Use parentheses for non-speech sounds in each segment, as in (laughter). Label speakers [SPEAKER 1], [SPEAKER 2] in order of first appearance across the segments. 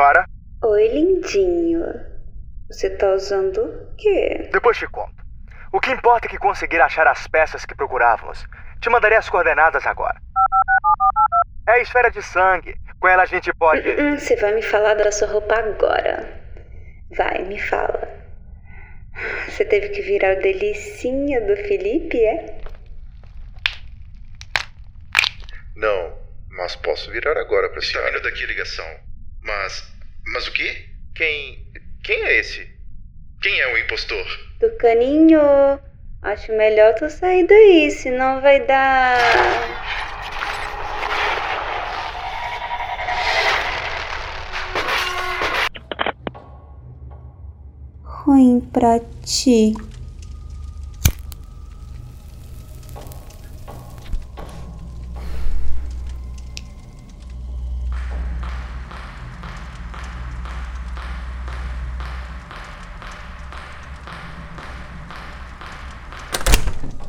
[SPEAKER 1] senhora?
[SPEAKER 2] Oi, lindinho. Você tá usando o quê?
[SPEAKER 1] Depois te conto. O que importa é que conseguir achar as peças que procurávamos. Te mandarei as coordenadas agora. É a esfera de sangue. Com ela a gente pode.
[SPEAKER 2] Hum, Você vai me falar da sua roupa agora. Vai, me fala. Você teve que virar o delicinha do Felipe, é?
[SPEAKER 3] Não, mas posso virar agora pra senhora. Tá vindo daqui a ligação. Mas. Mas o quê? Quem. Quem é esse? Quem é o impostor?
[SPEAKER 2] Tucaninho, acho melhor tu sair daí, senão vai dar. Ruim pra ti.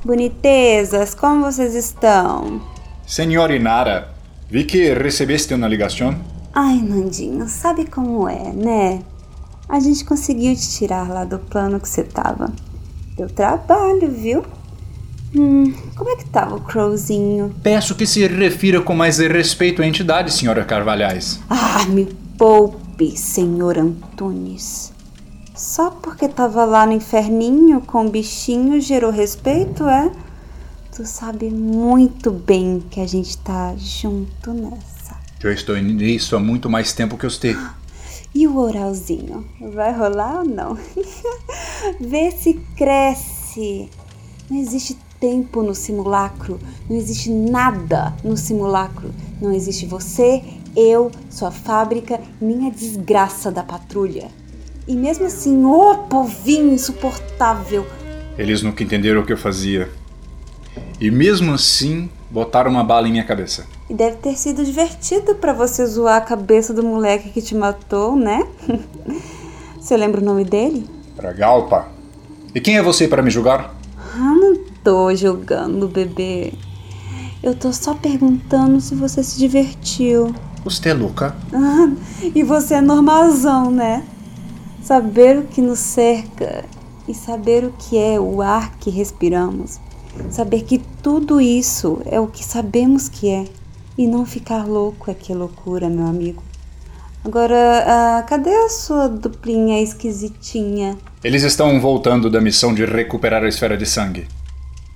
[SPEAKER 2] Bonitezas, como vocês estão?
[SPEAKER 4] Senhor Inara, vi que recebeste uma ligação.
[SPEAKER 2] Ai, Nandinho, sabe como é, né? A gente conseguiu te tirar lá do plano que você tava. Deu trabalho, viu? Hum, como é que tava o Crowzinho?
[SPEAKER 4] Peço que se refira com mais respeito à entidade, senhora Carvalhais.
[SPEAKER 2] Ah, me poupe, senhor Antunes. Só porque tava lá no inferninho com o bichinho gerou respeito, é? Tu sabe muito bem que a gente tá junto nessa.
[SPEAKER 4] Eu estou nisso há muito mais tempo que você. (gasps)
[SPEAKER 2] E o oralzinho? Vai rolar ou não? (laughs) Vê se cresce. Não existe tempo no simulacro. Não existe nada no simulacro. Não existe você, eu, sua fábrica, nem a desgraça da patrulha. E mesmo assim, ô povinho insuportável.
[SPEAKER 4] Eles nunca entenderam o que eu fazia. E mesmo assim, botaram uma bala em minha cabeça.
[SPEAKER 2] E deve ter sido divertido pra você zoar a cabeça do moleque que te matou, né? (laughs) Você lembra o nome dele?
[SPEAKER 4] Pragalpa. E quem é você para me julgar?
[SPEAKER 2] Ah, não tô julgando, bebê. Eu tô só perguntando se você se divertiu.
[SPEAKER 4] Você é louca?
[SPEAKER 2] Ah, e você é normalzão, né? Saber o que nos cerca e saber o que é o ar que respiramos. Saber que tudo isso é o que sabemos que é. E não ficar louco é que é loucura, meu amigo. Agora, ah, cadê a sua duplinha esquisitinha?
[SPEAKER 4] Eles estão voltando da missão de recuperar a esfera de sangue.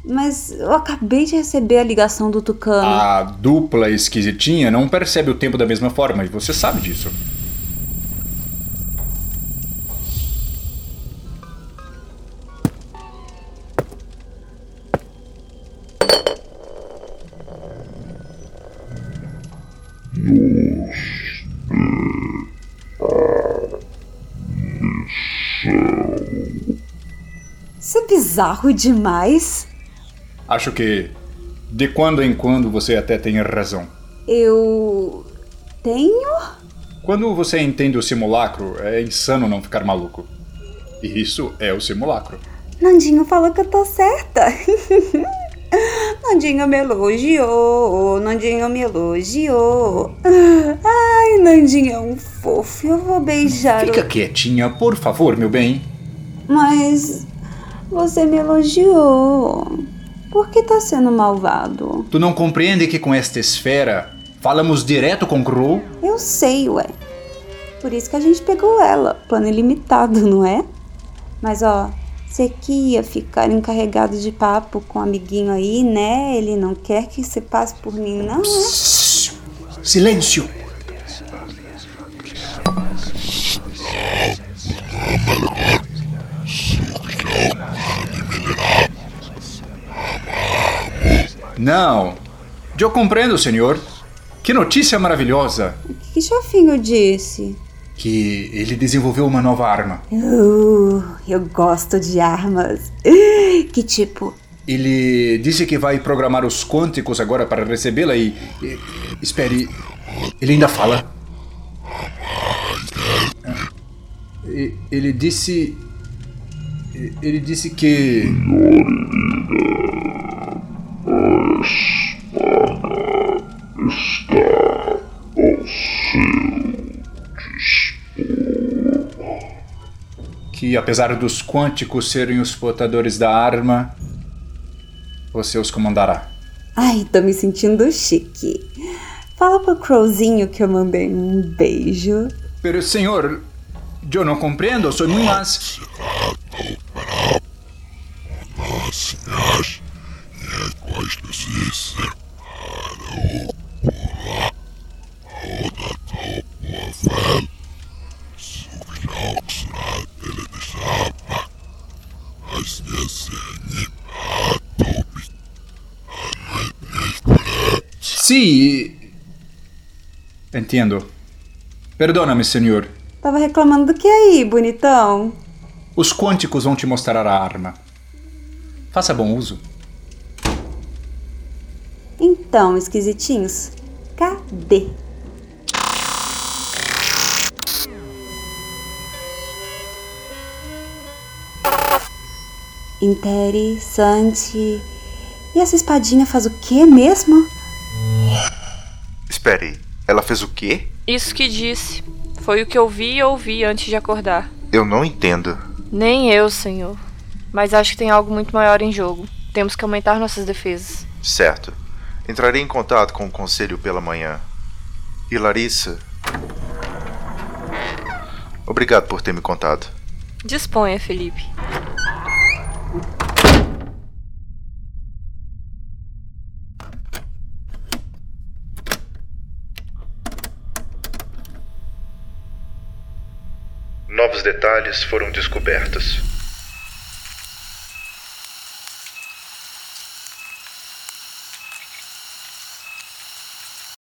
[SPEAKER 2] Mas eu acabei de receber a ligação do Tucano.
[SPEAKER 4] A dupla esquisitinha não percebe o tempo da mesma forma, e você sabe disso.
[SPEAKER 2] Isso é bizarro demais.
[SPEAKER 4] Acho que de quando em quando você até tem razão.
[SPEAKER 2] Eu. tenho?
[SPEAKER 4] Quando você entende o simulacro, é insano não ficar maluco. E isso é o simulacro.
[SPEAKER 2] Nandinho falou que eu tô certa. (laughs) Nandinho me elogiou, Nandinho me elogiou. (laughs) Ai, Nandinho é um fofo, eu vou beijar.
[SPEAKER 4] Fica
[SPEAKER 2] o...
[SPEAKER 4] quietinha, por favor, meu bem.
[SPEAKER 2] Mas você me elogiou. Por que tá sendo malvado?
[SPEAKER 4] Tu não compreende que com esta esfera falamos direto com Crow?
[SPEAKER 2] Eu sei, ué. Por isso que a gente pegou ela, plano ilimitado, não é? Mas ó, você que ia ficar encarregado de papo com o amiguinho aí, né? Ele não quer que você passe por mim, não, né?
[SPEAKER 4] Silêncio! Não. Eu compreendo, senhor. Que notícia maravilhosa!
[SPEAKER 2] O que Chofinho disse?
[SPEAKER 4] Que ele desenvolveu uma nova arma.
[SPEAKER 2] Uh, eu gosto de armas. (laughs) Que tipo?
[SPEAKER 4] Ele disse que vai programar os quânticos agora para recebê-la e, e- Espere. Ele ainda fala. Ele disse. Ele disse que.
[SPEAKER 5] está ao seu
[SPEAKER 4] E apesar dos quânticos serem os portadores da arma, você os comandará.
[SPEAKER 2] Ai, tô me sentindo chique. Fala pro Crowzinho que eu mandei um beijo.
[SPEAKER 4] Pero, senhor, eu não compreendo, sou muito mais. Sim. Entendo. Perdona-me, senhor.
[SPEAKER 2] Tava reclamando do que aí, bonitão?
[SPEAKER 4] Os quânticos vão te mostrar a arma. Faça bom uso.
[SPEAKER 2] Então, esquisitinhos, cadê? Interessante. E essa espadinha faz o que mesmo?
[SPEAKER 3] Espere, ela fez o quê?
[SPEAKER 5] Isso que disse. Foi o que eu vi e ouvi antes de acordar.
[SPEAKER 3] Eu não entendo.
[SPEAKER 5] Nem eu, senhor. Mas acho que tem algo muito maior em jogo. Temos que aumentar nossas defesas.
[SPEAKER 3] Certo. Entrarei em contato com o conselho pela manhã. E Larissa. Obrigado por ter me contado.
[SPEAKER 5] Disponha, Felipe.
[SPEAKER 3] Novos detalhes foram descobertos.